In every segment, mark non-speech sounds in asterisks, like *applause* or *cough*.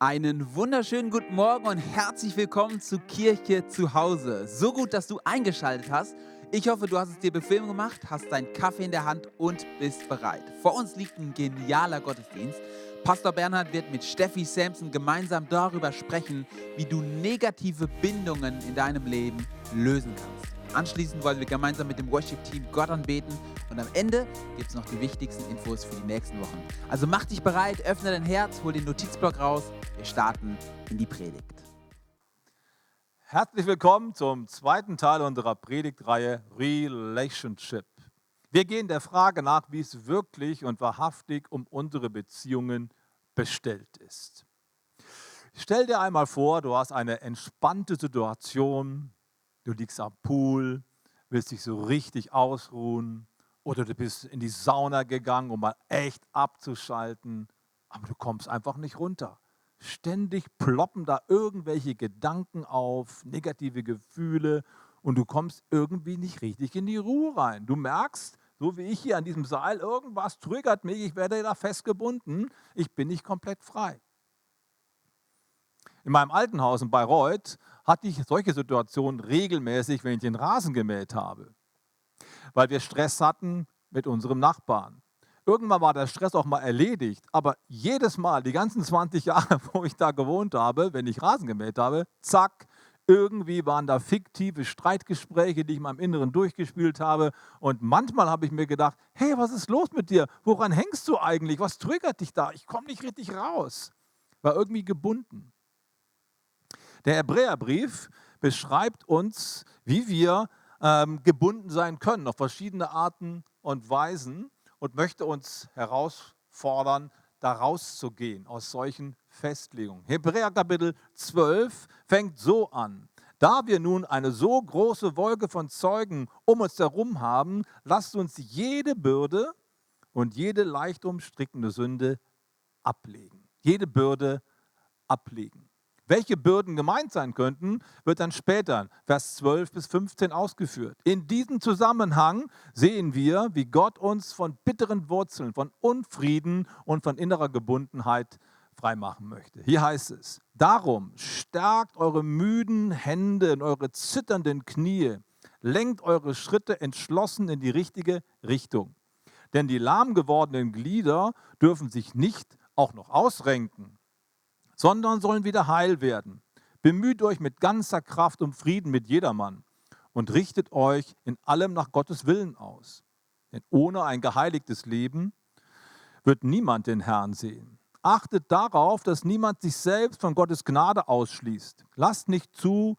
Einen wunderschönen guten Morgen und herzlich willkommen zu Kirche zu Hause. So gut, dass du eingeschaltet hast. Ich hoffe, du hast es dir bequem gemacht, hast deinen Kaffee in der Hand und bist bereit. Vor uns liegt ein genialer Gottesdienst. Pastor Bernhard wird mit Steffi Sampson gemeinsam darüber sprechen, wie du negative Bindungen in deinem Leben lösen kannst. Anschließend wollen wir gemeinsam mit dem Worship-Team Gott anbeten und am Ende gibt es noch die wichtigsten Infos für die nächsten Wochen. Also mach dich bereit, öffne dein Herz, hol den Notizblock raus. Wir starten in die Predigt. Herzlich willkommen zum zweiten Teil unserer Predigtreihe Relationship. Wir gehen der Frage nach, wie es wirklich und wahrhaftig um unsere Beziehungen bestellt ist. Stell dir einmal vor, du hast eine entspannte Situation, du liegst am Pool, willst dich so richtig ausruhen oder du bist in die Sauna gegangen, um mal echt abzuschalten, aber du kommst einfach nicht runter. Ständig ploppen da irgendwelche Gedanken auf, negative Gefühle und du kommst irgendwie nicht richtig in die Ruhe rein. Du merkst, so wie ich hier an diesem Seil, irgendwas triggert mich, ich werde da festgebunden, ich bin nicht komplett frei. In meinem alten Haus in Bayreuth hatte ich solche Situationen regelmäßig, wenn ich den Rasen gemäht habe, weil wir Stress hatten mit unserem Nachbarn. Irgendwann war der Stress auch mal erledigt, aber jedes Mal, die ganzen 20 Jahre, *laughs* wo ich da gewohnt habe, wenn ich Rasen gemäht habe, zack, irgendwie waren da fiktive Streitgespräche, die ich in meinem Inneren durchgespielt habe. Und manchmal habe ich mir gedacht, hey, was ist los mit dir? Woran hängst du eigentlich? Was triggert dich da? Ich komme nicht richtig raus. War irgendwie gebunden. Der Hebräerbrief beschreibt uns, wie wir ähm, gebunden sein können, auf verschiedene Arten und Weisen und möchte uns herausfordern, da rauszugehen aus solchen Festlegungen. Hebräer Kapitel 12 fängt so an. Da wir nun eine so große Wolke von Zeugen um uns herum haben, lasst uns jede Bürde und jede leicht umstrickende Sünde ablegen. Jede Bürde ablegen. Welche Bürden gemeint sein könnten, wird dann später, Vers 12 bis 15 ausgeführt. In diesem Zusammenhang sehen wir, wie Gott uns von bitteren Wurzeln, von Unfrieden und von innerer Gebundenheit freimachen möchte. Hier heißt es, darum stärkt eure müden Hände und eure zitternden Knie, lenkt eure Schritte entschlossen in die richtige Richtung. Denn die lahm gewordenen Glieder dürfen sich nicht auch noch ausrenken sondern sollen wieder heil werden. Bemüht euch mit ganzer Kraft um Frieden mit jedermann und richtet euch in allem nach Gottes Willen aus. Denn ohne ein geheiligtes Leben wird niemand den Herrn sehen. Achtet darauf, dass niemand sich selbst von Gottes Gnade ausschließt. Lasst nicht zu,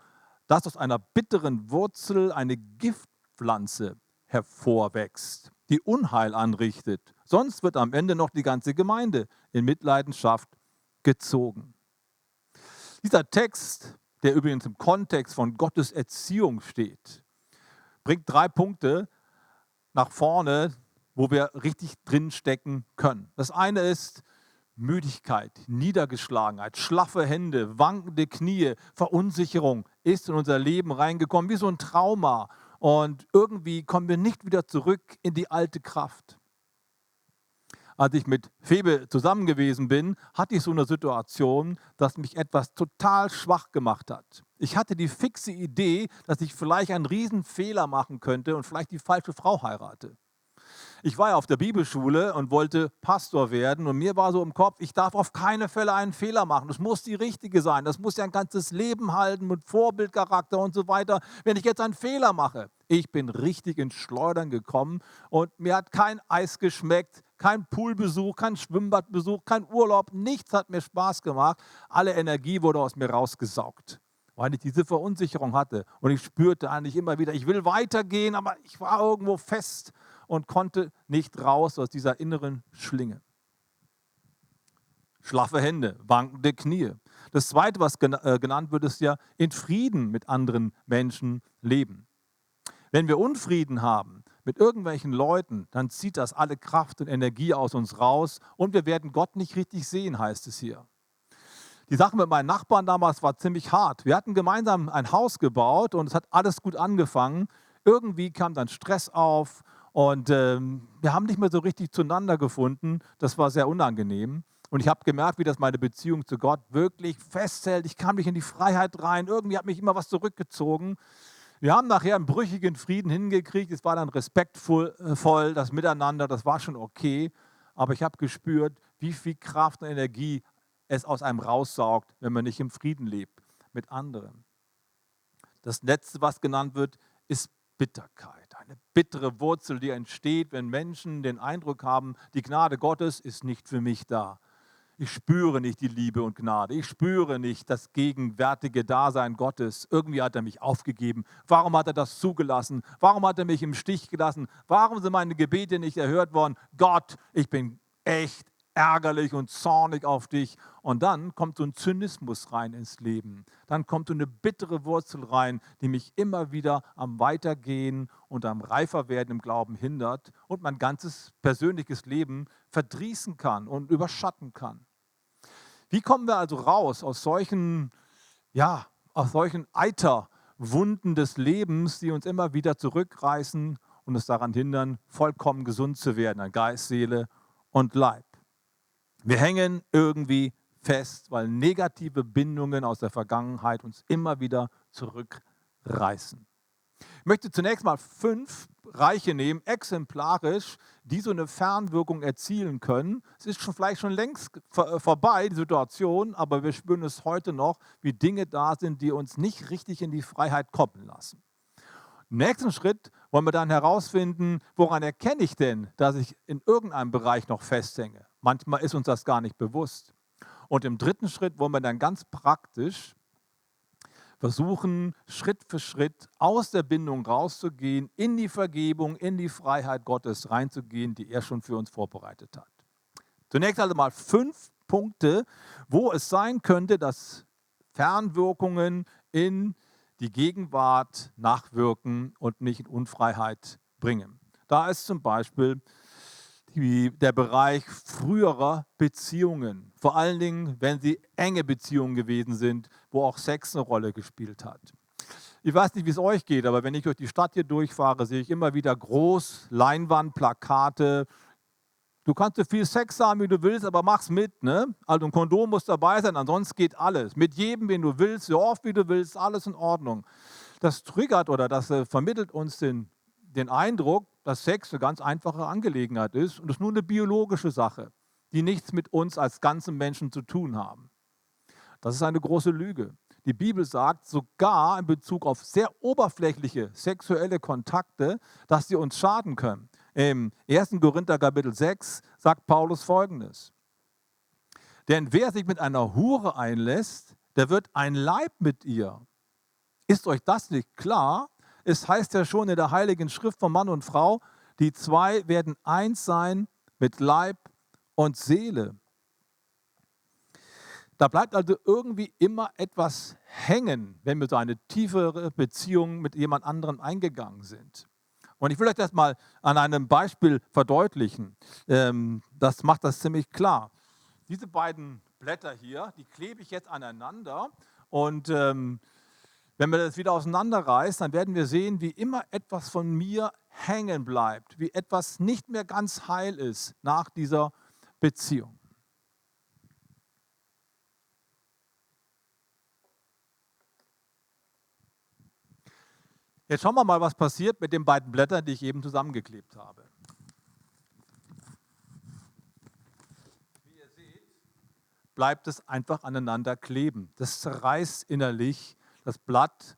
dass aus einer bitteren Wurzel eine Giftpflanze hervorwächst, die Unheil anrichtet. Sonst wird am Ende noch die ganze Gemeinde in Mitleidenschaft gezogen. Dieser Text, der übrigens im Kontext von Gottes Erziehung steht, bringt drei Punkte nach vorne, wo wir richtig drin stecken können. Das eine ist Müdigkeit, Niedergeschlagenheit, schlaffe Hände, wankende Knie, Verunsicherung ist in unser Leben reingekommen, wie so ein Trauma. Und irgendwie kommen wir nicht wieder zurück in die alte Kraft als ich mit Febe zusammen gewesen bin, hatte ich so eine Situation, dass mich etwas total schwach gemacht hat. Ich hatte die fixe Idee, dass ich vielleicht einen Riesenfehler machen könnte und vielleicht die falsche Frau heirate. Ich war ja auf der Bibelschule und wollte Pastor werden und mir war so im Kopf, ich darf auf keine Fälle einen Fehler machen. Das muss die richtige sein. Das muss ja ein ganzes Leben halten mit Vorbildcharakter und so weiter. Wenn ich jetzt einen Fehler mache, ich bin richtig ins Schleudern gekommen und mir hat kein Eis geschmeckt kein Poolbesuch, kein Schwimmbadbesuch, kein Urlaub, nichts hat mir Spaß gemacht. Alle Energie wurde aus mir rausgesaugt, weil ich diese Verunsicherung hatte. Und ich spürte eigentlich immer wieder, ich will weitergehen, aber ich war irgendwo fest und konnte nicht raus aus dieser inneren Schlinge. Schlaffe Hände, wankende Knie. Das Zweite, was äh, genannt wird, ist ja in Frieden mit anderen Menschen leben. Wenn wir Unfrieden haben, mit irgendwelchen Leuten, dann zieht das alle Kraft und Energie aus uns raus und wir werden Gott nicht richtig sehen, heißt es hier. Die Sache mit meinen Nachbarn damals war ziemlich hart. Wir hatten gemeinsam ein Haus gebaut und es hat alles gut angefangen. Irgendwie kam dann Stress auf und ähm, wir haben nicht mehr so richtig zueinander gefunden. Das war sehr unangenehm. Und ich habe gemerkt, wie das meine Beziehung zu Gott wirklich festhält. Ich kam nicht in die Freiheit rein. Irgendwie hat mich immer was zurückgezogen. Wir haben nachher einen brüchigen Frieden hingekriegt. Es war dann respektvoll, äh, das Miteinander, das war schon okay. Aber ich habe gespürt, wie viel Kraft und Energie es aus einem raussaugt, wenn man nicht im Frieden lebt mit anderen. Das letzte, was genannt wird, ist Bitterkeit. Eine bittere Wurzel, die entsteht, wenn Menschen den Eindruck haben, die Gnade Gottes ist nicht für mich da. Ich spüre nicht die Liebe und Gnade. Ich spüre nicht das gegenwärtige Dasein Gottes. Irgendwie hat er mich aufgegeben. Warum hat er das zugelassen? Warum hat er mich im Stich gelassen? Warum sind meine Gebete nicht erhört worden? Gott, ich bin echt ärgerlich und zornig auf dich. Und dann kommt so ein Zynismus rein ins Leben. Dann kommt so eine bittere Wurzel rein, die mich immer wieder am Weitergehen und am Reiferwerden im Glauben hindert und mein ganzes persönliches Leben verdrießen kann und überschatten kann. Wie kommen wir also raus aus solchen, ja, aus solchen Eiterwunden des Lebens, die uns immer wieder zurückreißen und uns daran hindern, vollkommen gesund zu werden an Geist, Seele und Leib? Wir hängen irgendwie fest, weil negative Bindungen aus der Vergangenheit uns immer wieder zurückreißen. Ich möchte zunächst mal fünf Reiche nehmen, exemplarisch, die so eine Fernwirkung erzielen können. Es ist schon vielleicht schon längst äh, vorbei, die Situation, aber wir spüren es heute noch, wie Dinge da sind, die uns nicht richtig in die Freiheit kommen lassen. Im nächsten Schritt wollen wir dann herausfinden, woran erkenne ich denn, dass ich in irgendeinem Bereich noch festhänge. Manchmal ist uns das gar nicht bewusst. Und im dritten Schritt wollen wir dann ganz praktisch versuchen, Schritt für Schritt aus der Bindung rauszugehen, in die Vergebung, in die Freiheit Gottes reinzugehen, die er schon für uns vorbereitet hat. Zunächst also mal fünf Punkte, wo es sein könnte, dass Fernwirkungen in die Gegenwart nachwirken und nicht in Unfreiheit bringen. Da ist zum Beispiel die, der Bereich früherer Beziehungen, vor allen Dingen, wenn sie enge Beziehungen gewesen sind, wo auch Sex eine Rolle gespielt hat. Ich weiß nicht, wie es euch geht, aber wenn ich durch die Stadt hier durchfahre, sehe ich immer wieder groß Leinwand, Plakate. Du kannst so viel Sex haben, wie du willst, aber mach's mit. Ne? Also ein Kondom muss dabei sein, ansonsten geht alles. Mit jedem, wen du willst, so oft wie du willst, alles in Ordnung. Das triggert oder das äh, vermittelt uns den, den Eindruck, dass Sex eine ganz einfache Angelegenheit ist und es nur eine biologische Sache, die nichts mit uns als ganzen Menschen zu tun haben. Das ist eine große Lüge. Die Bibel sagt sogar in Bezug auf sehr oberflächliche sexuelle Kontakte, dass sie uns schaden können. Im 1. Korinther Kapitel 6 sagt Paulus folgendes. Denn wer sich mit einer Hure einlässt, der wird ein Leib mit ihr. Ist euch das nicht klar? Es heißt ja schon in der Heiligen Schrift von Mann und Frau, die zwei werden eins sein mit Leib und Seele. Da bleibt also irgendwie immer etwas hängen, wenn wir so eine tiefere Beziehung mit jemand anderem eingegangen sind. Und ich will euch das mal an einem Beispiel verdeutlichen. Ähm, das macht das ziemlich klar. Diese beiden Blätter hier, die klebe ich jetzt aneinander und ähm, wenn wir das wieder auseinanderreißen, dann werden wir sehen, wie immer etwas von mir hängen bleibt, wie etwas nicht mehr ganz heil ist nach dieser Beziehung. Jetzt schauen wir mal, was passiert mit den beiden Blättern, die ich eben zusammengeklebt habe. Wie ihr seht, bleibt es einfach aneinander kleben. Das zerreißt innerlich das Blatt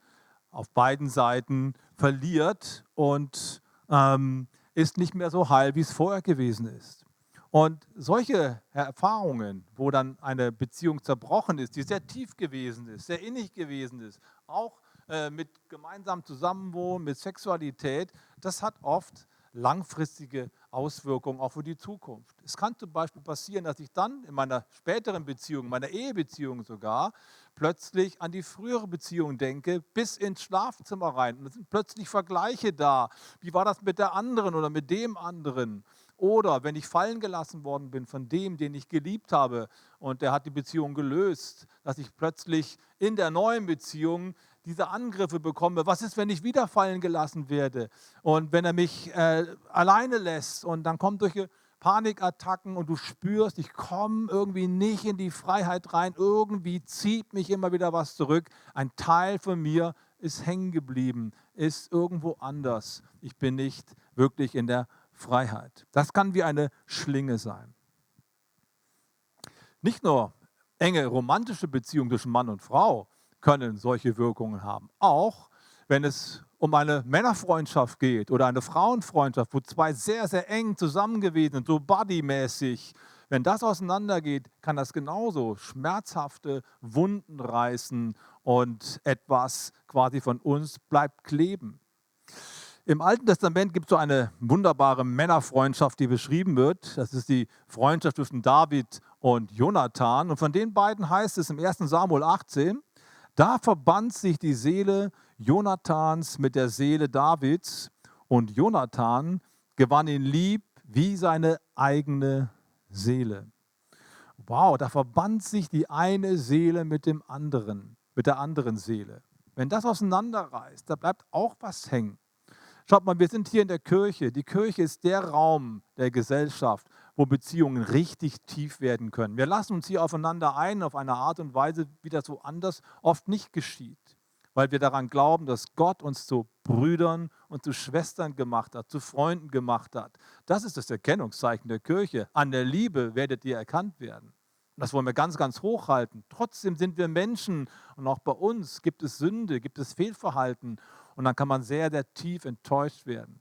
auf beiden Seiten verliert und ähm, ist nicht mehr so heil, wie es vorher gewesen ist. Und solche Erfahrungen, wo dann eine Beziehung zerbrochen ist, die sehr tief gewesen ist, sehr innig gewesen ist, auch äh, mit gemeinsamem Zusammenwohnen, mit Sexualität, das hat oft langfristige Auswirkungen auch für die Zukunft. Es kann zum Beispiel passieren, dass ich dann in meiner späteren Beziehung, meiner Ehebeziehung sogar, plötzlich an die frühere Beziehung denke, bis ins Schlafzimmer rein. Und es sind plötzlich Vergleiche da. Wie war das mit der anderen oder mit dem anderen? Oder wenn ich fallen gelassen worden bin von dem, den ich geliebt habe und der hat die Beziehung gelöst, dass ich plötzlich in der neuen Beziehung diese Angriffe bekomme. Was ist, wenn ich wieder fallen gelassen werde und wenn er mich äh, alleine lässt und dann kommt durch Panikattacken und du spürst, ich komme irgendwie nicht in die Freiheit rein, irgendwie zieht mich immer wieder was zurück. Ein Teil von mir ist hängen geblieben, ist irgendwo anders. Ich bin nicht wirklich in der Freiheit. Das kann wie eine Schlinge sein. Nicht nur enge romantische Beziehungen zwischen Mann und Frau können solche Wirkungen haben. Auch wenn es um eine Männerfreundschaft geht oder eine Frauenfreundschaft, wo zwei sehr, sehr eng zusammen gewesen sind, so bodymäßig, wenn das auseinandergeht, kann das genauso schmerzhafte Wunden reißen und etwas quasi von uns bleibt kleben. Im Alten Testament gibt es so eine wunderbare Männerfreundschaft, die beschrieben wird. Das ist die Freundschaft zwischen David und Jonathan. Und von den beiden heißt es im 1 Samuel 18, da verband sich die Seele Jonathans mit der Seele Davids und Jonathan gewann ihn lieb wie seine eigene Seele. Wow, da verband sich die eine Seele mit dem anderen, mit der anderen Seele. Wenn das auseinanderreißt, da bleibt auch was hängen. Schaut mal, wir sind hier in der Kirche. Die Kirche ist der Raum der Gesellschaft, wo Beziehungen richtig tief werden können. Wir lassen uns hier aufeinander ein auf eine Art und Weise, wie das so anders oft nicht geschieht weil wir daran glauben, dass Gott uns zu Brüdern und zu Schwestern gemacht hat, zu Freunden gemacht hat. Das ist das Erkennungszeichen der Kirche. An der Liebe werdet ihr erkannt werden. Das wollen wir ganz, ganz hochhalten. Trotzdem sind wir Menschen und auch bei uns gibt es Sünde, gibt es Fehlverhalten und dann kann man sehr, sehr tief enttäuscht werden.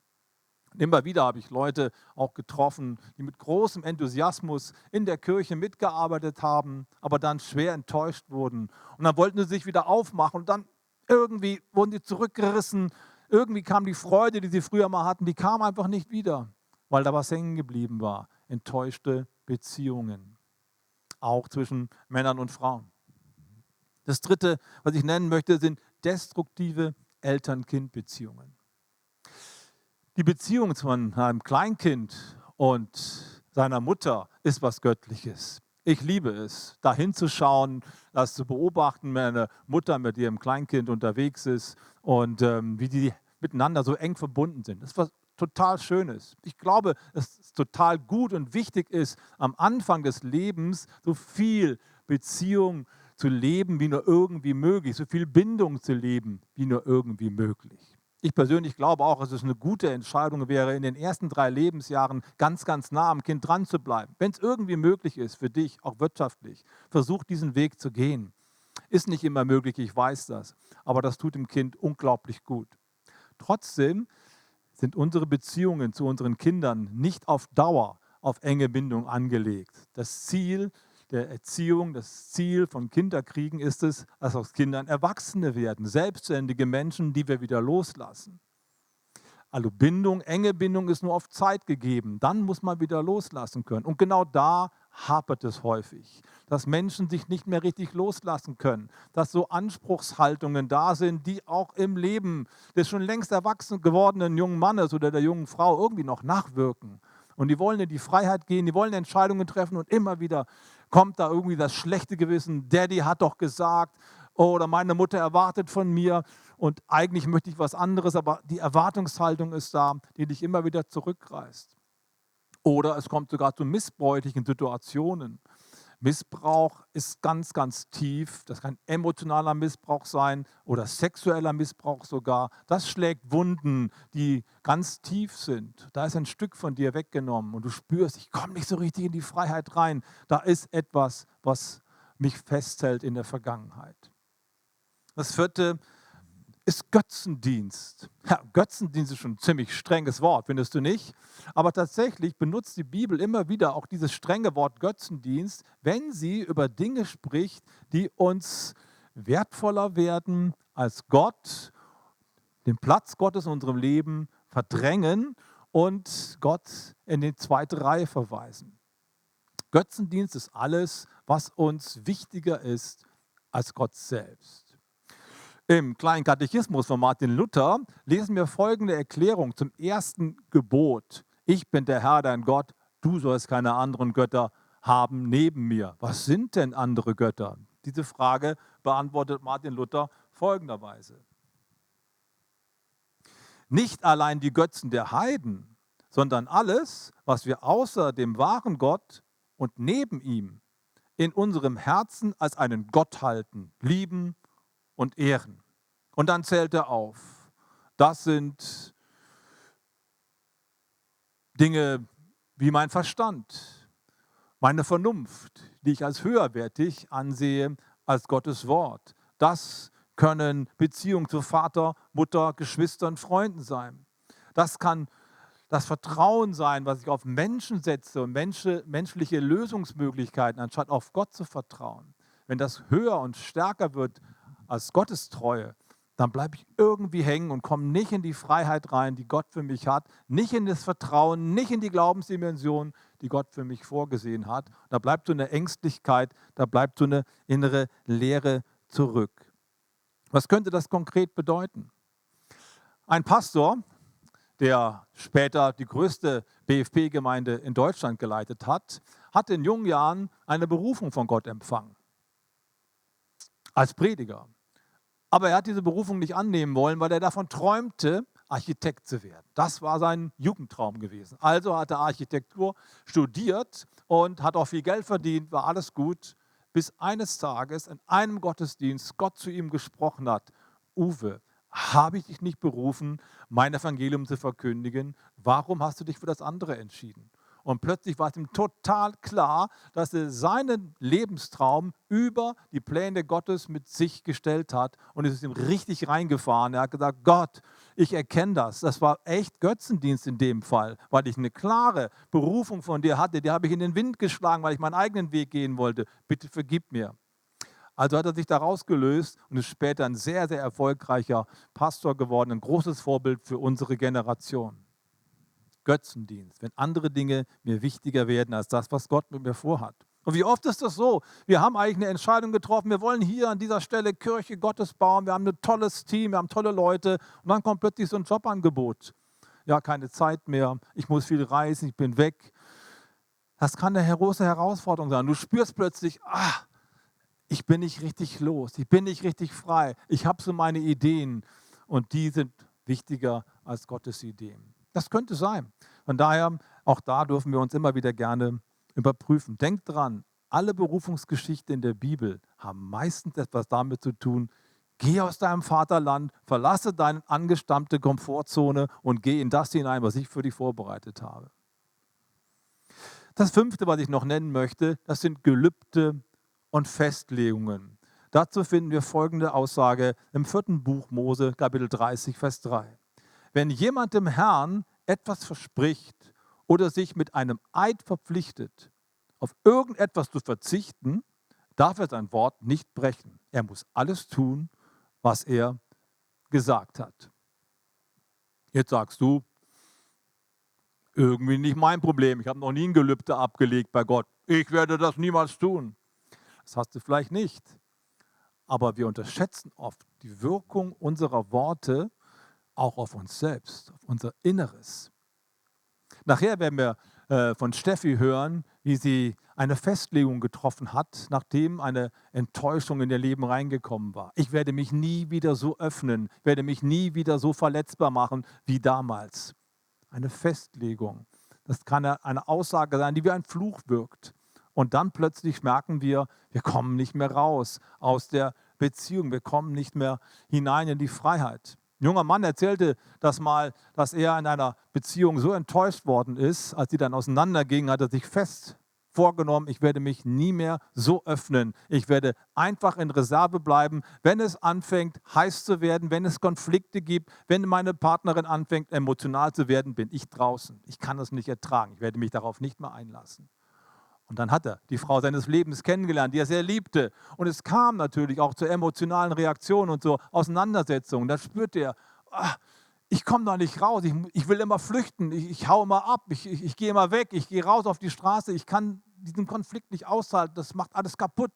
Immer wieder habe ich Leute auch getroffen, die mit großem Enthusiasmus in der Kirche mitgearbeitet haben, aber dann schwer enttäuscht wurden. Und dann wollten sie sich wieder aufmachen und dann irgendwie wurden die zurückgerissen. Irgendwie kam die Freude, die sie früher mal hatten, die kam einfach nicht wieder, weil da was hängen geblieben war. Enttäuschte Beziehungen. Auch zwischen Männern und Frauen. Das dritte, was ich nennen möchte, sind destruktive Eltern-Kind-Beziehungen. Die Beziehung zwischen einem Kleinkind und seiner Mutter ist was Göttliches. Ich liebe es, da hinzuschauen, das zu beobachten, wenn eine Mutter mit ihrem Kleinkind unterwegs ist und ähm, wie die miteinander so eng verbunden sind. Das ist was total Schönes. Ich glaube, dass es total gut und wichtig ist, am Anfang des Lebens so viel Beziehung zu leben, wie nur irgendwie möglich, so viel Bindung zu leben, wie nur irgendwie möglich. Ich persönlich glaube auch, dass es eine gute Entscheidung wäre, in den ersten drei Lebensjahren ganz, ganz nah am Kind dran zu bleiben. Wenn es irgendwie möglich ist für dich, auch wirtschaftlich, versuch diesen Weg zu gehen. Ist nicht immer möglich, ich weiß das, aber das tut dem Kind unglaublich gut. Trotzdem sind unsere Beziehungen zu unseren Kindern nicht auf Dauer auf enge Bindung angelegt. Das Ziel ist, der Erziehung, das Ziel von Kinderkriegen ist es, dass aus Kindern Erwachsene werden, selbstständige Menschen, die wir wieder loslassen. Also Bindung, enge Bindung ist nur auf Zeit gegeben. Dann muss man wieder loslassen können. Und genau da hapert es häufig, dass Menschen sich nicht mehr richtig loslassen können, dass so Anspruchshaltungen da sind, die auch im Leben des schon längst erwachsen gewordenen jungen Mannes oder der jungen Frau irgendwie noch nachwirken. Und die wollen in die Freiheit gehen, die wollen Entscheidungen treffen und immer wieder kommt da irgendwie das schlechte Gewissen, Daddy hat doch gesagt oder meine Mutter erwartet von mir und eigentlich möchte ich was anderes, aber die Erwartungshaltung ist da, die dich immer wieder zurückreißt. Oder es kommt sogar zu missbräuchlichen Situationen. Missbrauch ist ganz, ganz tief. Das kann emotionaler Missbrauch sein oder sexueller Missbrauch sogar. Das schlägt Wunden, die ganz tief sind. Da ist ein Stück von dir weggenommen und du spürst, ich komme nicht so richtig in die Freiheit rein. Da ist etwas, was mich festhält in der Vergangenheit. Das vierte ist Götzendienst. Ja, Götzendienst ist schon ein ziemlich strenges Wort, findest du nicht? Aber tatsächlich benutzt die Bibel immer wieder auch dieses strenge Wort Götzendienst, wenn sie über Dinge spricht, die uns wertvoller werden als Gott, den Platz Gottes in unserem Leben verdrängen und Gott in die zweite Reihe verweisen. Götzendienst ist alles, was uns wichtiger ist als Gott selbst. Im kleinen Katechismus von Martin Luther lesen wir folgende Erklärung zum ersten Gebot. Ich bin der Herr, dein Gott, du sollst keine anderen Götter haben neben mir. Was sind denn andere Götter? Diese Frage beantwortet Martin Luther folgenderweise. Nicht allein die Götzen der Heiden, sondern alles, was wir außer dem wahren Gott und neben ihm in unserem Herzen als einen Gott halten, lieben und ehren. Und dann zählt er auf. Das sind Dinge wie mein Verstand, meine Vernunft, die ich als höherwertig ansehe als Gottes Wort. Das können Beziehungen zu Vater, Mutter, Geschwistern, Freunden sein. Das kann das Vertrauen sein, was ich auf Menschen setze und menschliche Lösungsmöglichkeiten, anstatt auf Gott zu vertrauen. Wenn das höher und stärker wird als Gottes Treue, dann bleibe ich irgendwie hängen und komme nicht in die Freiheit rein, die Gott für mich hat, nicht in das Vertrauen, nicht in die Glaubensdimension, die Gott für mich vorgesehen hat. Da bleibt so eine Ängstlichkeit, da bleibt so eine innere Leere zurück. Was könnte das konkret bedeuten? Ein Pastor, der später die größte BFP-Gemeinde in Deutschland geleitet hat, hat in jungen Jahren eine Berufung von Gott empfangen. Als Prediger. Aber er hat diese Berufung nicht annehmen wollen, weil er davon träumte, Architekt zu werden. Das war sein Jugendtraum gewesen. Also hat er Architektur studiert und hat auch viel Geld verdient, war alles gut, bis eines Tages in einem Gottesdienst Gott zu ihm gesprochen hat, Uwe, habe ich dich nicht berufen, mein Evangelium zu verkündigen? Warum hast du dich für das andere entschieden? Und plötzlich war es ihm total klar, dass er seinen Lebenstraum über die Pläne Gottes mit sich gestellt hat und es ist ihm richtig reingefahren. Er hat gesagt, Gott, ich erkenne das. Das war echt Götzendienst in dem Fall, weil ich eine klare Berufung von dir hatte. Die habe ich in den Wind geschlagen, weil ich meinen eigenen Weg gehen wollte. Bitte vergib mir. Also hat er sich daraus gelöst und ist später ein sehr, sehr erfolgreicher Pastor geworden, ein großes Vorbild für unsere Generation. Götzendienst, wenn andere Dinge mir wichtiger werden als das, was Gott mit mir vorhat. Und wie oft ist das so? Wir haben eigentlich eine Entscheidung getroffen, wir wollen hier an dieser Stelle Kirche Gottes bauen, wir haben ein tolles Team, wir haben tolle Leute und dann kommt plötzlich so ein Jobangebot. Ja, keine Zeit mehr, ich muss viel reisen, ich bin weg. Das kann eine große Herausforderung sein. Du spürst plötzlich, ah, ich bin nicht richtig los, ich bin nicht richtig frei, ich habe so meine Ideen und die sind wichtiger als Gottes Ideen. Das könnte sein. Von daher, auch da dürfen wir uns immer wieder gerne überprüfen. Denkt dran, alle Berufungsgeschichten in der Bibel haben meistens etwas damit zu tun, geh aus deinem Vaterland, verlasse deine angestammte Komfortzone und geh in das hinein, was ich für dich vorbereitet habe. Das fünfte, was ich noch nennen möchte, das sind Gelübde und Festlegungen. Dazu finden wir folgende Aussage im vierten Buch Mose, Kapitel 30, Vers 3. Wenn jemand dem Herrn etwas verspricht oder sich mit einem Eid verpflichtet, auf irgendetwas zu verzichten, darf er sein Wort nicht brechen. Er muss alles tun, was er gesagt hat. Jetzt sagst du, irgendwie nicht mein Problem. Ich habe noch nie ein Gelübde abgelegt bei Gott. Ich werde das niemals tun. Das hast du vielleicht nicht. Aber wir unterschätzen oft die Wirkung unserer Worte auch auf uns selbst, auf unser Inneres. Nachher werden wir äh, von Steffi hören, wie sie eine Festlegung getroffen hat, nachdem eine Enttäuschung in ihr Leben reingekommen war. Ich werde mich nie wieder so öffnen, werde mich nie wieder so verletzbar machen wie damals. Eine Festlegung. Das kann eine Aussage sein, die wie ein Fluch wirkt. Und dann plötzlich merken wir, wir kommen nicht mehr raus aus der Beziehung, wir kommen nicht mehr hinein in die Freiheit. Ein junger Mann erzählte das mal, dass er in einer Beziehung so enttäuscht worden ist, als sie dann auseinandergingen, hat er sich fest vorgenommen, ich werde mich nie mehr so öffnen. Ich werde einfach in Reserve bleiben, wenn es anfängt, heiß zu werden, wenn es Konflikte gibt, wenn meine Partnerin anfängt, emotional zu werden, bin ich draußen. Ich kann das nicht ertragen. Ich werde mich darauf nicht mehr einlassen. Und dann hat er die Frau seines Lebens kennengelernt, die er sehr liebte. Und es kam natürlich auch zu emotionalen Reaktionen und zu Auseinandersetzungen. Da spürte er, ach, ich komme da nicht raus, ich, ich, will immer flüchten, ich, ich hau immer ab, ich, ich, ich gehe immer weg, ich gehe raus auf die Straße, ich kann diesen Konflikt nicht aushalten, das macht alles kaputt.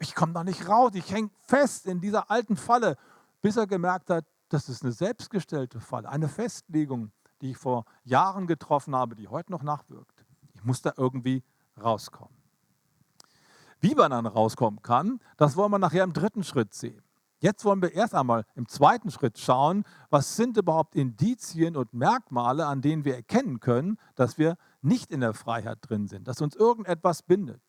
Ich komme da nicht raus, ich hänge fest in dieser alten Falle, bis er gemerkt hat, das ist eine selbstgestellte Falle, eine Festlegung, die ich vor Jahren getroffen habe, die heute noch nachwirkt. Ich muss da irgendwie rauskommen. Wie man dann rauskommen kann, das wollen wir nachher im dritten Schritt sehen. Jetzt wollen wir erst einmal im zweiten Schritt schauen, was sind überhaupt Indizien und Merkmale, an denen wir erkennen können, dass wir nicht in der Freiheit drin sind, dass uns irgendetwas bindet.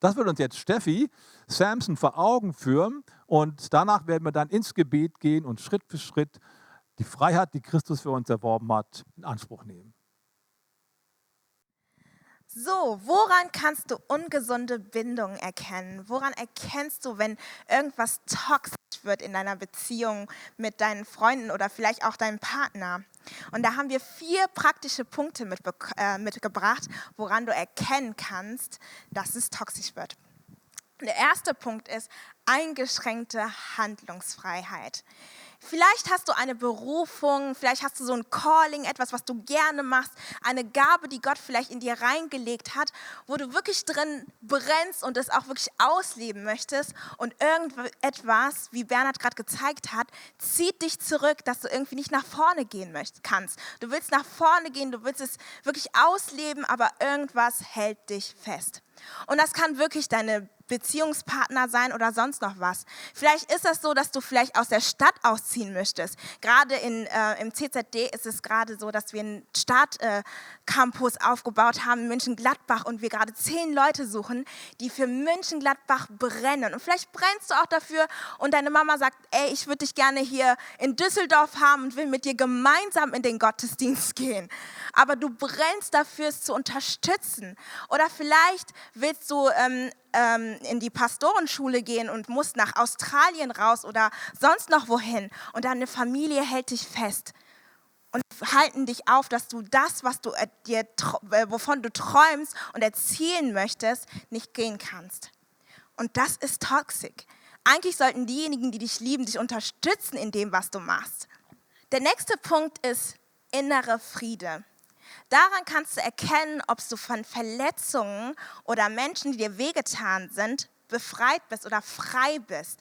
Das wird uns jetzt Steffi Samson vor Augen führen und danach werden wir dann ins Gebet gehen und Schritt für Schritt die Freiheit, die Christus für uns erworben hat, in Anspruch nehmen. So, woran kannst du ungesunde Bindungen erkennen? Woran erkennst du, wenn irgendwas toxisch wird in deiner Beziehung mit deinen Freunden oder vielleicht auch deinem Partner? Und da haben wir vier praktische Punkte äh, mitgebracht, woran du erkennen kannst, dass es toxisch wird. Der erste Punkt ist eingeschränkte Handlungsfreiheit. Vielleicht hast du eine Berufung, vielleicht hast du so ein Calling, etwas, was du gerne machst, eine Gabe, die Gott vielleicht in dir reingelegt hat, wo du wirklich drin brennst und es auch wirklich ausleben möchtest und irgendetwas, wie Bernhard gerade gezeigt hat, zieht dich zurück, dass du irgendwie nicht nach vorne gehen möchtest, kannst. Du willst nach vorne gehen, du willst es wirklich ausleben, aber irgendwas hält dich fest. Und das kann wirklich deine Beziehungspartner sein oder sonst noch was. Vielleicht ist das so, dass du vielleicht aus der Stadt ausziehen möchtest. Gerade in, äh, im CZD ist es gerade so, dass wir einen Stadtcampus äh, aufgebaut haben in München-Gladbach und wir gerade zehn Leute suchen, die für München-Gladbach brennen. Und vielleicht brennst du auch dafür und deine Mama sagt, ey, ich würde dich gerne hier in Düsseldorf haben und will mit dir gemeinsam in den Gottesdienst *laughs* gehen. Aber du brennst dafür, es zu unterstützen. Oder vielleicht willst du ähm, ähm, in die Pastorenschule gehen und musst nach Australien raus oder sonst noch wohin und deine Familie hält dich fest und halten dich auf, dass du das, was du äh, dir, äh, wovon du träumst und erzielen möchtest, nicht gehen kannst. Und das ist toxisch. Eigentlich sollten diejenigen, die dich lieben, dich unterstützen in dem, was du machst. Der nächste Punkt ist innere Friede. Daran kannst du erkennen, ob du von Verletzungen oder Menschen, die dir wehgetan sind, befreit bist oder frei bist.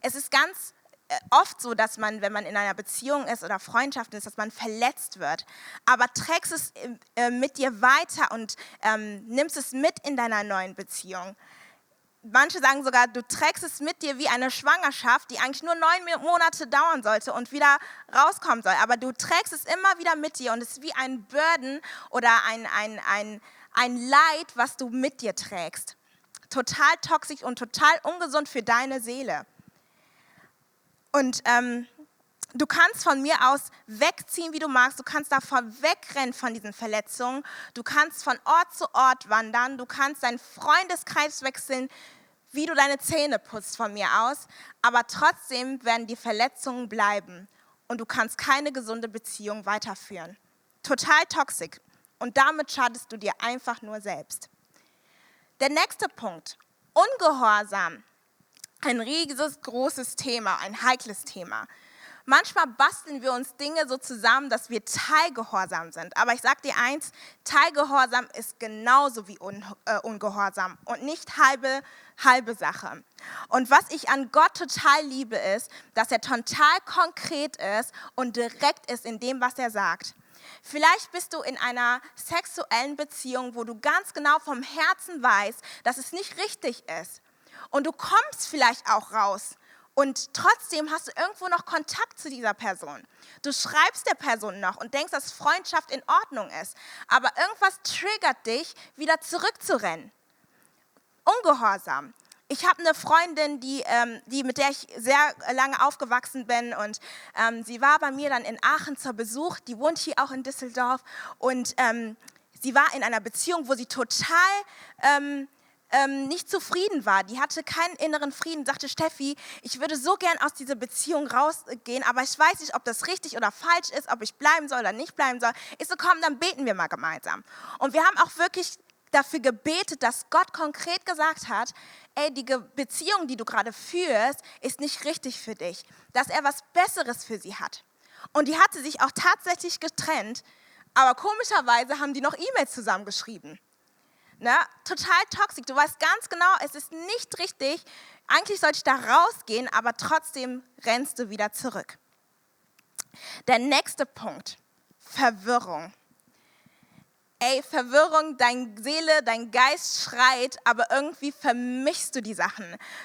Es ist ganz äh, oft so, dass man, wenn man in einer Beziehung ist oder Freundschaft ist, dass man verletzt wird. Aber trägst es äh, mit dir weiter und ähm, nimmst es mit in deiner neuen Beziehung manche sagen sogar, du trägst es mit dir wie eine Schwangerschaft, die eigentlich nur neun Monate dauern sollte und wieder rauskommen soll. Aber du trägst es immer wieder mit dir und es ist wie ein Burden oder ein, ein, ein, ein Leid, was du mit dir trägst. Total toxisch und total ungesund für deine Seele. Und ähm, du kannst von mir aus wegziehen, wie du magst. Du kannst davon wegrennen von diesen Verletzungen. Du kannst von Ort zu Ort wandern. Du kannst deinen Freundeskreis wechseln, wie du deine Zähne putzt von mir aus, aber trotzdem werden die Verletzungen bleiben und du kannst keine gesunde Beziehung weiterführen. Total toxisch und damit schadest du dir einfach nur selbst. Der nächste Punkt, Ungehorsam. Ein riesiges, großes Thema, ein heikles Thema. Manchmal basteln wir uns Dinge so zusammen, dass wir teilgehorsam sind. Aber ich sage dir eins, Teilgehorsam ist genauso wie Un äh, Ungehorsam und nicht halbe, halbe Sache. Und was ich an Gott total liebe, ist, dass er total konkret ist und direkt ist in dem, was er sagt. Vielleicht bist du in einer sexuellen Beziehung, wo du ganz genau vom Herzen weißt, dass es nicht richtig ist. Und du kommst vielleicht auch raus und trotzdem hast du irgendwo noch Kontakt zu dieser Person. Du schreibst der Person noch und denkst, dass Freundschaft in Ordnung ist. Aber irgendwas triggert dich, wieder zurückzurennen. Ungehorsam. Ich habe eine Freundin, die, ähm, die, mit der ich sehr lange aufgewachsen bin und ähm, sie war bei mir dann in Aachen zur Besuch. Die wohnt hier auch in Düsseldorf und ähm, sie war in einer Beziehung, wo sie total ähm, ähm, nicht zufrieden war, die hatte keinen inneren Frieden, sagte Steffi, ich würde so gern aus dieser Beziehung rausgehen, aber ich weiß nicht, ob das richtig oder falsch ist, ob ich bleiben soll oder nicht bleiben soll. Ich so, komm, dann beten wir mal gemeinsam. Und wir haben auch wirklich dafür gebetet, dass Gott konkret gesagt hat, ey, die Beziehung, die du gerade führst, ist nicht richtig für dich, dass er was Besseres für sie hat. Und die hatte sich auch tatsächlich getrennt, aber komischerweise haben die noch E-Mails zusammengeschrieben. Ne? Total toxisch. Du weißt ganz genau, es ist nicht richtig. Eigentlich sollte ich da rausgehen, aber trotzdem rennst du wieder zurück. Der nächste Punkt, Verwirrung. Ey, Verwirrung, deine Seele, dein Geist schreit, aber irgendwie vermischst du die Sachen.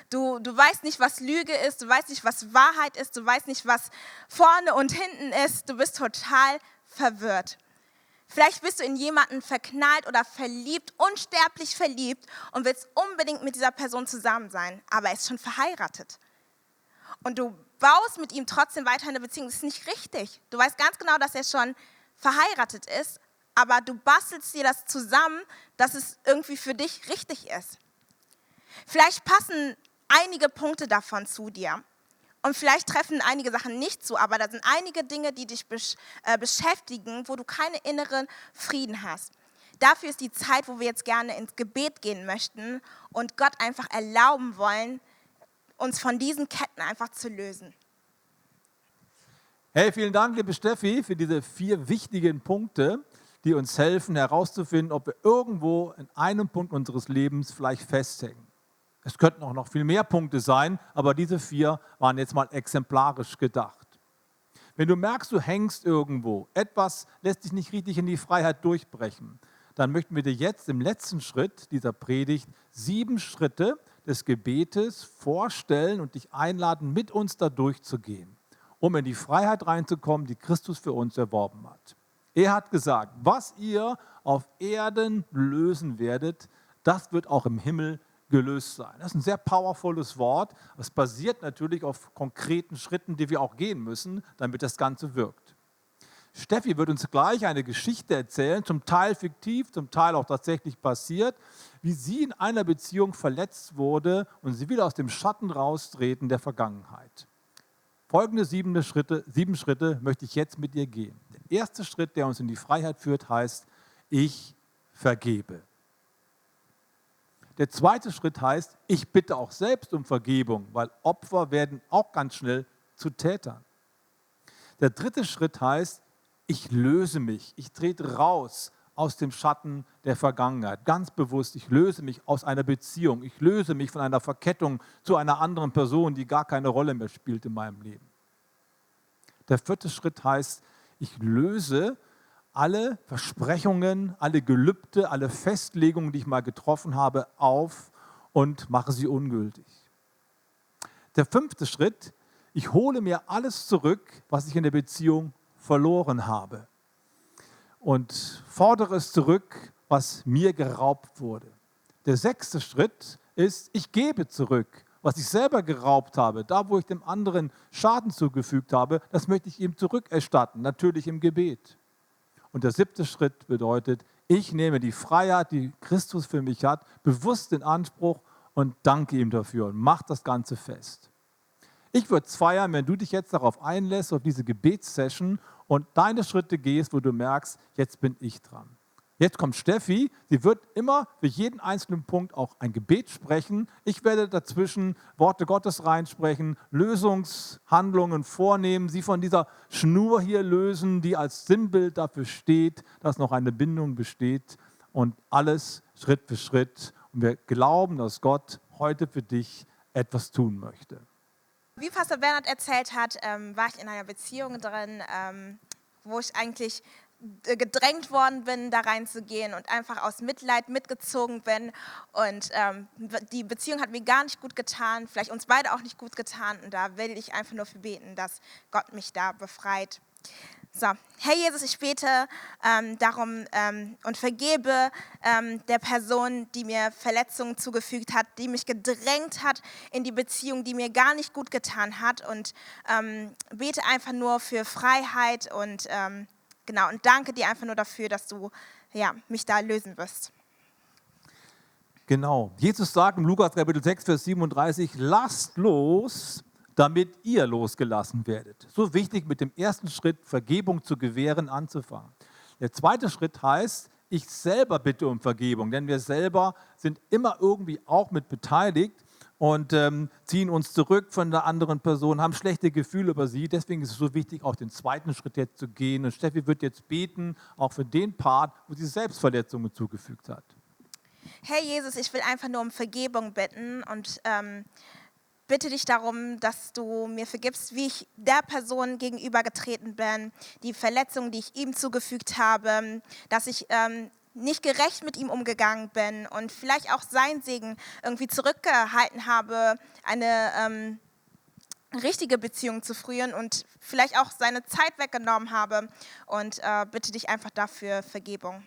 Du, du weißt nicht, was Lüge ist, du weißt nicht, was Wahrheit ist, du weißt nicht, was vorne und hinten ist, du bist total verwirrt. Vielleicht bist du in jemanden verknallt oder verliebt, unsterblich verliebt und willst unbedingt mit dieser Person zusammen sein, aber er ist schon verheiratet. Und du baust mit ihm trotzdem weiter eine Beziehung. Das ist nicht richtig. Du weißt ganz genau, dass er schon verheiratet ist, aber du bastelst dir das zusammen, dass es irgendwie für dich richtig ist. Vielleicht passen einige Punkte davon zu dir. Und vielleicht treffen einige Sachen nicht zu, aber da sind einige Dinge, die dich besch äh, beschäftigen, wo du keinen inneren Frieden hast. Dafür ist die Zeit, wo wir jetzt gerne ins Gebet gehen möchten und Gott einfach erlauben wollen, uns von diesen Ketten einfach zu lösen. Hey, vielen Dank, liebe Steffi, für diese vier wichtigen Punkte, die uns helfen herauszufinden, ob wir irgendwo in einem Punkt unseres Lebens vielleicht festhängen. Es könnten auch noch viel mehr Punkte sein, aber diese vier waren jetzt mal exemplarisch gedacht. Wenn du merkst, du hängst irgendwo, etwas lässt dich nicht richtig in die Freiheit durchbrechen, dann möchten wir dir jetzt im letzten Schritt dieser Predigt sieben Schritte des Gebetes vorstellen und dich einladen, mit uns da durchzugehen, um in die Freiheit reinzukommen, die Christus für uns erworben hat. Er hat gesagt, was ihr auf Erden lösen werdet, das wird auch im Himmel gelöst sein. Das ist ein sehr powervolles Wort. Es basiert natürlich auf konkreten Schritten, die wir auch gehen müssen, damit das Ganze wirkt. Steffi wird uns gleich eine Geschichte erzählen, zum Teil fiktiv, zum Teil auch tatsächlich passiert, wie sie in einer Beziehung verletzt wurde und sie will aus dem Schatten raustreten der Vergangenheit. Folgende sieben Schritte, sieben Schritte möchte ich jetzt mit ihr gehen. Der erste Schritt, der uns in die Freiheit führt, heißt, ich vergebe. Der zweite Schritt heißt, ich bitte auch selbst um Vergebung, weil Opfer werden auch ganz schnell zu Tätern. Der dritte Schritt heißt, ich löse mich, ich trete raus aus dem Schatten der Vergangenheit. Ganz bewusst, ich löse mich aus einer Beziehung, ich löse mich von einer Verkettung zu einer anderen Person, die gar keine Rolle mehr spielt in meinem Leben. Der vierte Schritt heißt, ich löse alle Versprechungen, alle Gelübde, alle Festlegungen, die ich mal getroffen habe, auf und mache sie ungültig. Der fünfte Schritt, ich hole mir alles zurück, was ich in der Beziehung verloren habe und fordere es zurück, was mir geraubt wurde. Der sechste Schritt ist, ich gebe zurück, was ich selber geraubt habe, da wo ich dem anderen Schaden zugefügt habe, das möchte ich ihm zurückerstatten, natürlich im Gebet. Und der siebte Schritt bedeutet, ich nehme die Freiheit, die Christus für mich hat, bewusst in Anspruch und danke ihm dafür und mache das Ganze fest. Ich würde es feiern, wenn du dich jetzt darauf einlässt, auf diese Gebetssession und deine Schritte gehst, wo du merkst, jetzt bin ich dran. Jetzt kommt Steffi, sie wird immer für jeden einzelnen Punkt auch ein Gebet sprechen. Ich werde dazwischen Worte Gottes reinsprechen, Lösungshandlungen vornehmen, sie von dieser Schnur hier lösen, die als Sinnbild dafür steht, dass noch eine Bindung besteht und alles Schritt für Schritt. Und wir glauben, dass Gott heute für dich etwas tun möchte. Wie Pastor Bernhard erzählt hat, ähm, war ich in einer Beziehung drin, ähm, wo ich eigentlich äh, gedrängt worden bin, da reinzugehen und einfach aus Mitleid mitgezogen bin. Und ähm, die Beziehung hat mir gar nicht gut getan, vielleicht uns beide auch nicht gut getan. Und da will ich einfach nur für beten, dass Gott mich da befreit. So, Herr Jesus, ich bete ähm, darum ähm, und vergebe ähm, der Person, die mir Verletzungen zugefügt hat, die mich gedrängt hat in die Beziehung, die mir gar nicht gut getan hat. Und ähm, bete einfach nur für Freiheit und ähm, Genau, und danke dir einfach nur dafür, dass du ja, mich da lösen wirst. Genau. Jesus sagt im Lukas Kapitel 6, Vers 37, lasst los, damit ihr losgelassen werdet. So wichtig mit dem ersten Schritt, Vergebung zu gewähren, anzufangen. Der zweite Schritt heißt, ich selber bitte um Vergebung, denn wir selber sind immer irgendwie auch mit beteiligt und ähm, ziehen uns zurück von der anderen Person, haben schlechte Gefühle über sie. Deswegen ist es so wichtig, auch den zweiten Schritt jetzt zu gehen. Und Steffi wird jetzt beten, auch für den Part, wo sie Selbstverletzungen zugefügt hat. Herr Jesus, ich will einfach nur um Vergebung bitten und ähm, bitte dich darum, dass du mir vergibst, wie ich der Person gegenübergetreten bin, die Verletzungen, die ich ihm zugefügt habe, dass ich ähm, nicht gerecht mit ihm umgegangen bin und vielleicht auch sein Segen irgendwie zurückgehalten habe, eine ähm, richtige Beziehung zu führen und vielleicht auch seine Zeit weggenommen habe. Und äh, bitte dich einfach dafür Vergebung.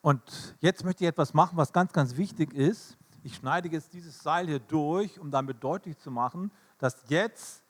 Und jetzt möchte ich etwas machen, was ganz, ganz wichtig ist. Ich schneide jetzt dieses Seil hier durch, um damit deutlich zu machen, dass jetzt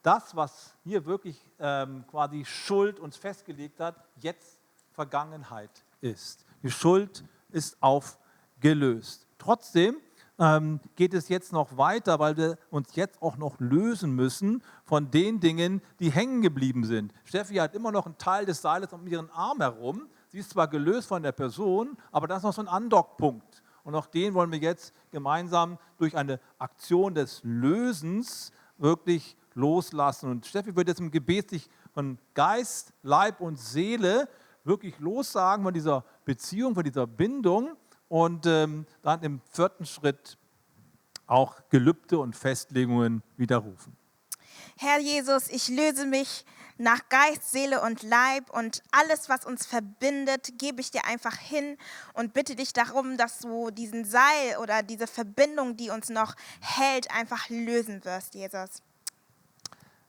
das, was hier wirklich ähm, quasi Schuld uns festgelegt hat, jetzt Vergangenheit ist. Die Schuld ist aufgelöst. Trotzdem ähm, geht es jetzt noch weiter, weil wir uns jetzt auch noch lösen müssen von den Dingen, die hängen geblieben sind. Steffi hat immer noch einen Teil des Seiles um ihren Arm herum. Sie ist zwar gelöst von der Person, aber das ist noch so ein Andockpunkt. Und auch den wollen wir jetzt gemeinsam durch eine Aktion des Lösens wirklich loslassen. Und Steffi wird jetzt im Gebet sich von Geist, Leib und Seele wirklich lossagen von dieser Beziehung, von dieser Bindung und ähm, dann im vierten Schritt auch Gelübde und Festlegungen widerrufen. Herr Jesus, ich löse mich nach Geist, Seele und Leib und alles, was uns verbindet, gebe ich dir einfach hin und bitte dich darum, dass du diesen Seil oder diese Verbindung, die uns noch hält, einfach lösen wirst, Jesus.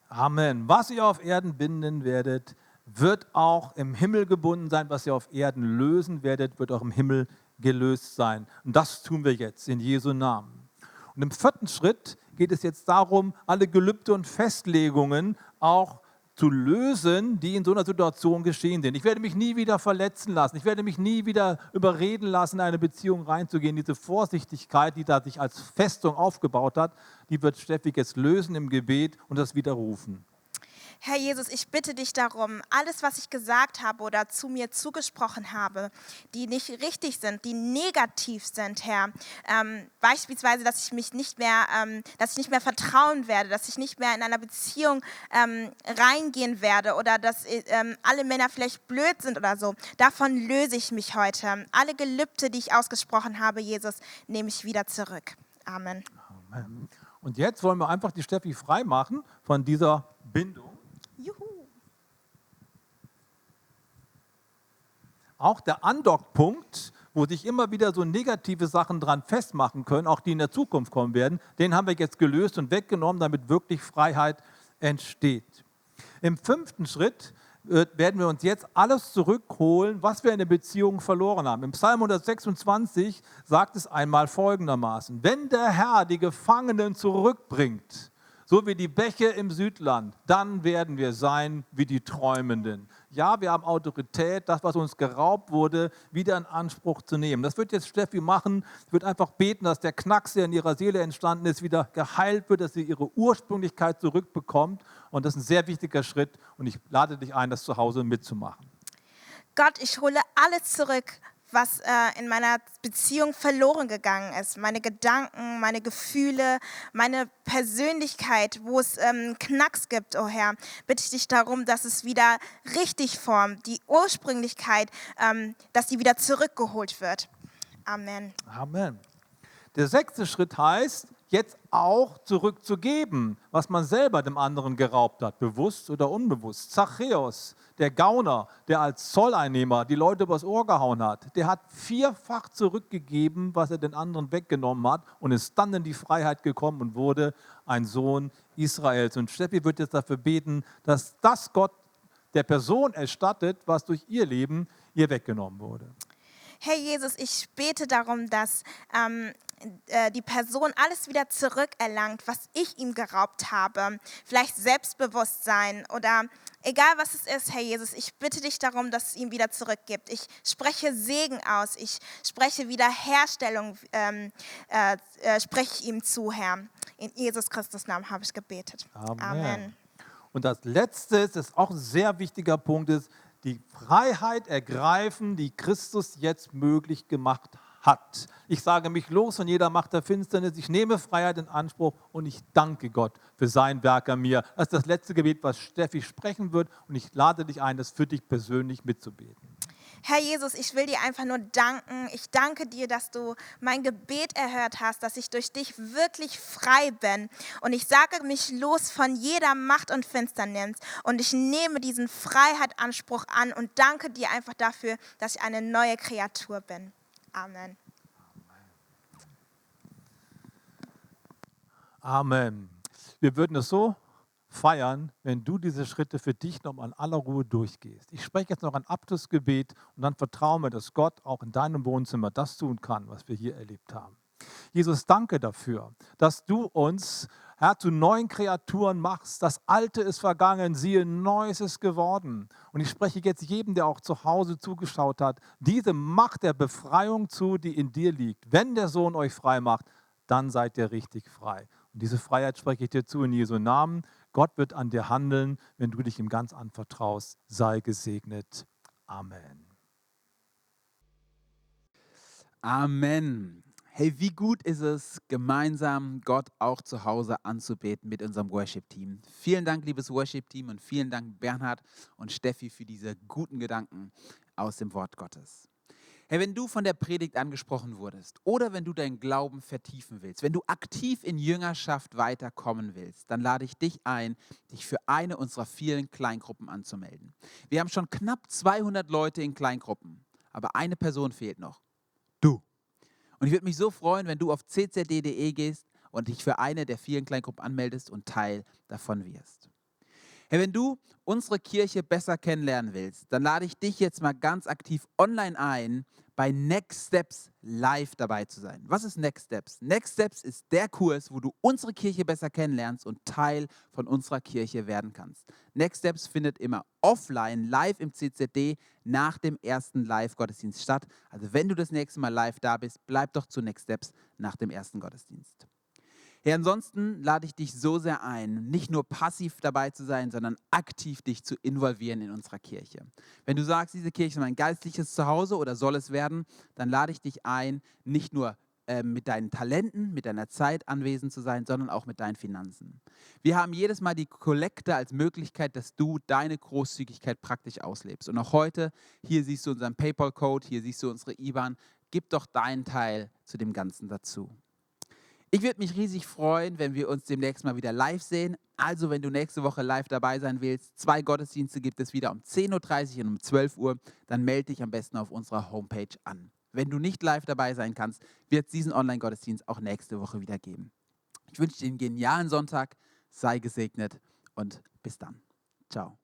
Amen. Was ihr auf Erden binden werdet, wird auch im Himmel gebunden sein. Was ihr auf Erden lösen werdet, wird auch im Himmel gelöst sein. Und das tun wir jetzt in Jesu Namen. Und im vierten Schritt geht es jetzt darum, alle Gelübde und Festlegungen auch zu lösen, die in so einer Situation geschehen sind. Ich werde mich nie wieder verletzen lassen. Ich werde mich nie wieder überreden lassen, in eine Beziehung reinzugehen. Diese Vorsichtigkeit, die da sich als Festung aufgebaut hat, die wird Steffi jetzt lösen im Gebet und das widerrufen. Herr Jesus, ich bitte dich darum, alles, was ich gesagt habe oder zu mir zugesprochen habe, die nicht richtig sind, die negativ sind, Herr, ähm, beispielsweise, dass ich mich nicht mehr, ähm, dass ich nicht mehr vertrauen werde, dass ich nicht mehr in einer Beziehung ähm, reingehen werde oder dass ähm, alle Männer vielleicht blöd sind oder so, davon löse ich mich heute. Alle Gelübde, die ich ausgesprochen habe, Jesus, nehme ich wieder zurück. Amen. Amen. Und jetzt wollen wir einfach die Steffi frei machen von dieser Bindung. Auch der Andockpunkt, wo sich immer wieder so negative Sachen dran festmachen können, auch die in der Zukunft kommen werden, den haben wir jetzt gelöst und weggenommen, damit wirklich Freiheit entsteht. Im fünften Schritt äh, werden wir uns jetzt alles zurückholen, was wir in der Beziehung verloren haben. Im Psalm 126 sagt es einmal folgendermaßen, wenn der Herr die Gefangenen zurückbringt, so wie die Bäche im Südland, dann werden wir sein wie die Träumenden. Ja, wir haben Autorität, das, was uns geraubt wurde, wieder in Anspruch zu nehmen. Das wird jetzt Steffi machen. Wird einfach beten, dass der Knacks, der in ihrer Seele entstanden ist, wieder geheilt wird, dass sie ihre Ursprünglichkeit zurückbekommt. Und das ist ein sehr wichtiger Schritt. Und ich lade dich ein, das zu Hause mitzumachen. Gott, ich hole alles zurück, was äh, in meiner Beziehung verloren gegangen ist. Meine Gedanken, meine Gefühle, meine Persönlichkeit, wo es ähm, Knacks gibt, oh Herr, bitte ich dich darum, dass es wieder richtig formt, die Ursprünglichkeit, ähm, dass die wieder zurückgeholt wird. Amen. Amen. Der sechste Schritt heißt, jetzt auch zurückzugeben, was man selber dem anderen geraubt hat, bewusst oder unbewusst. Zachäus, der Gauner, der als Zolleinnehmer die Leute übers Ohr gehauen hat, der hat vierfach zurückgegeben, was er den anderen weggenommen hat und ist dann in die Freiheit gekommen und wurde ein Sohn Israels. Und Steffi wird jetzt dafür beten, dass das Gott der Person erstattet, was durch ihr Leben ihr weggenommen wurde. Herr Jesus, ich bete darum, dass ähm, äh, die Person alles wieder zurückerlangt, was ich ihm geraubt habe. Vielleicht Selbstbewusstsein oder egal was es ist, Herr Jesus, ich bitte dich darum, dass es ihm wieder zurückgibt. Ich spreche Segen aus. Ich spreche Wiederherstellung, ähm, äh, äh, spreche ihm zu, Herr. In Jesus Christus Namen habe ich gebetet. Amen. Amen. Und das Letzte, das ist auch ein sehr wichtiger Punkt, ist die Freiheit ergreifen, die Christus jetzt möglich gemacht hat hat. Ich sage mich los von jeder Macht der Finsternis. Ich nehme Freiheit in Anspruch und ich danke Gott für sein Werk an mir. Das ist das letzte Gebet, was Steffi sprechen wird und ich lade dich ein, das für dich persönlich mitzubeten. Herr Jesus, ich will dir einfach nur danken. Ich danke dir, dass du mein Gebet erhört hast, dass ich durch dich wirklich frei bin. Und ich sage mich los von jeder Macht und Finsternis. Und ich nehme diesen Freiheitsanspruch an und danke dir einfach dafür, dass ich eine neue Kreatur bin. Amen. Amen. Wir würden es so feiern, wenn du diese Schritte für dich noch in aller Ruhe durchgehst. Ich spreche jetzt noch ein Abschlussgebet und dann vertraue mir, dass Gott auch in deinem Wohnzimmer das tun kann, was wir hier erlebt haben. Jesus, danke dafür, dass du uns, Herr, zu neuen Kreaturen machst. Das Alte ist vergangen, siehe, Neues ist geworden. Und ich spreche jetzt jedem, der auch zu Hause zugeschaut hat, diese Macht der Befreiung zu, die in dir liegt. Wenn der Sohn euch frei macht, dann seid ihr richtig frei. Und diese Freiheit spreche ich dir zu in Jesu Namen. Gott wird an dir handeln, wenn du dich ihm ganz anvertraust. Sei gesegnet. Amen. Amen. Hey, wie gut ist es, gemeinsam Gott auch zu Hause anzubeten mit unserem Worship-Team. Vielen Dank, liebes Worship-Team, und vielen Dank, Bernhard und Steffi, für diese guten Gedanken aus dem Wort Gottes. Hey, wenn du von der Predigt angesprochen wurdest oder wenn du deinen Glauben vertiefen willst, wenn du aktiv in Jüngerschaft weiterkommen willst, dann lade ich dich ein, dich für eine unserer vielen Kleingruppen anzumelden. Wir haben schon knapp 200 Leute in Kleingruppen, aber eine Person fehlt noch. Du. Und ich würde mich so freuen, wenn du auf ccd.de gehst und dich für eine der vielen Kleingruppen anmeldest und Teil davon wirst. Hey, wenn du unsere Kirche besser kennenlernen willst, dann lade ich dich jetzt mal ganz aktiv online ein, bei Next Steps live dabei zu sein. Was ist Next Steps? Next Steps ist der Kurs, wo du unsere Kirche besser kennenlernst und Teil von unserer Kirche werden kannst. Next Steps findet immer offline, live im CZD nach dem ersten Live-Gottesdienst statt. Also wenn du das nächste Mal live da bist, bleib doch zu Next Steps nach dem ersten Gottesdienst. Hey, ansonsten lade ich dich so sehr ein, nicht nur passiv dabei zu sein, sondern aktiv dich zu involvieren in unserer Kirche. Wenn du sagst, diese Kirche ist mein geistliches Zuhause oder soll es werden, dann lade ich dich ein, nicht nur äh, mit deinen Talenten, mit deiner Zeit anwesend zu sein, sondern auch mit deinen Finanzen. Wir haben jedes Mal die Kollekte als Möglichkeit, dass du deine Großzügigkeit praktisch auslebst. Und auch heute, hier siehst du unseren PayPal-Code, hier siehst du unsere IBAN. Gib doch deinen Teil zu dem Ganzen dazu. Ich würde mich riesig freuen, wenn wir uns demnächst mal wieder live sehen. Also, wenn du nächste Woche live dabei sein willst, zwei Gottesdienste gibt es wieder um 10.30 Uhr und um 12 Uhr, dann melde dich am besten auf unserer Homepage an. Wenn du nicht live dabei sein kannst, wird es diesen Online-Gottesdienst auch nächste Woche wieder geben. Ich wünsche dir einen genialen Sonntag, sei gesegnet und bis dann. Ciao.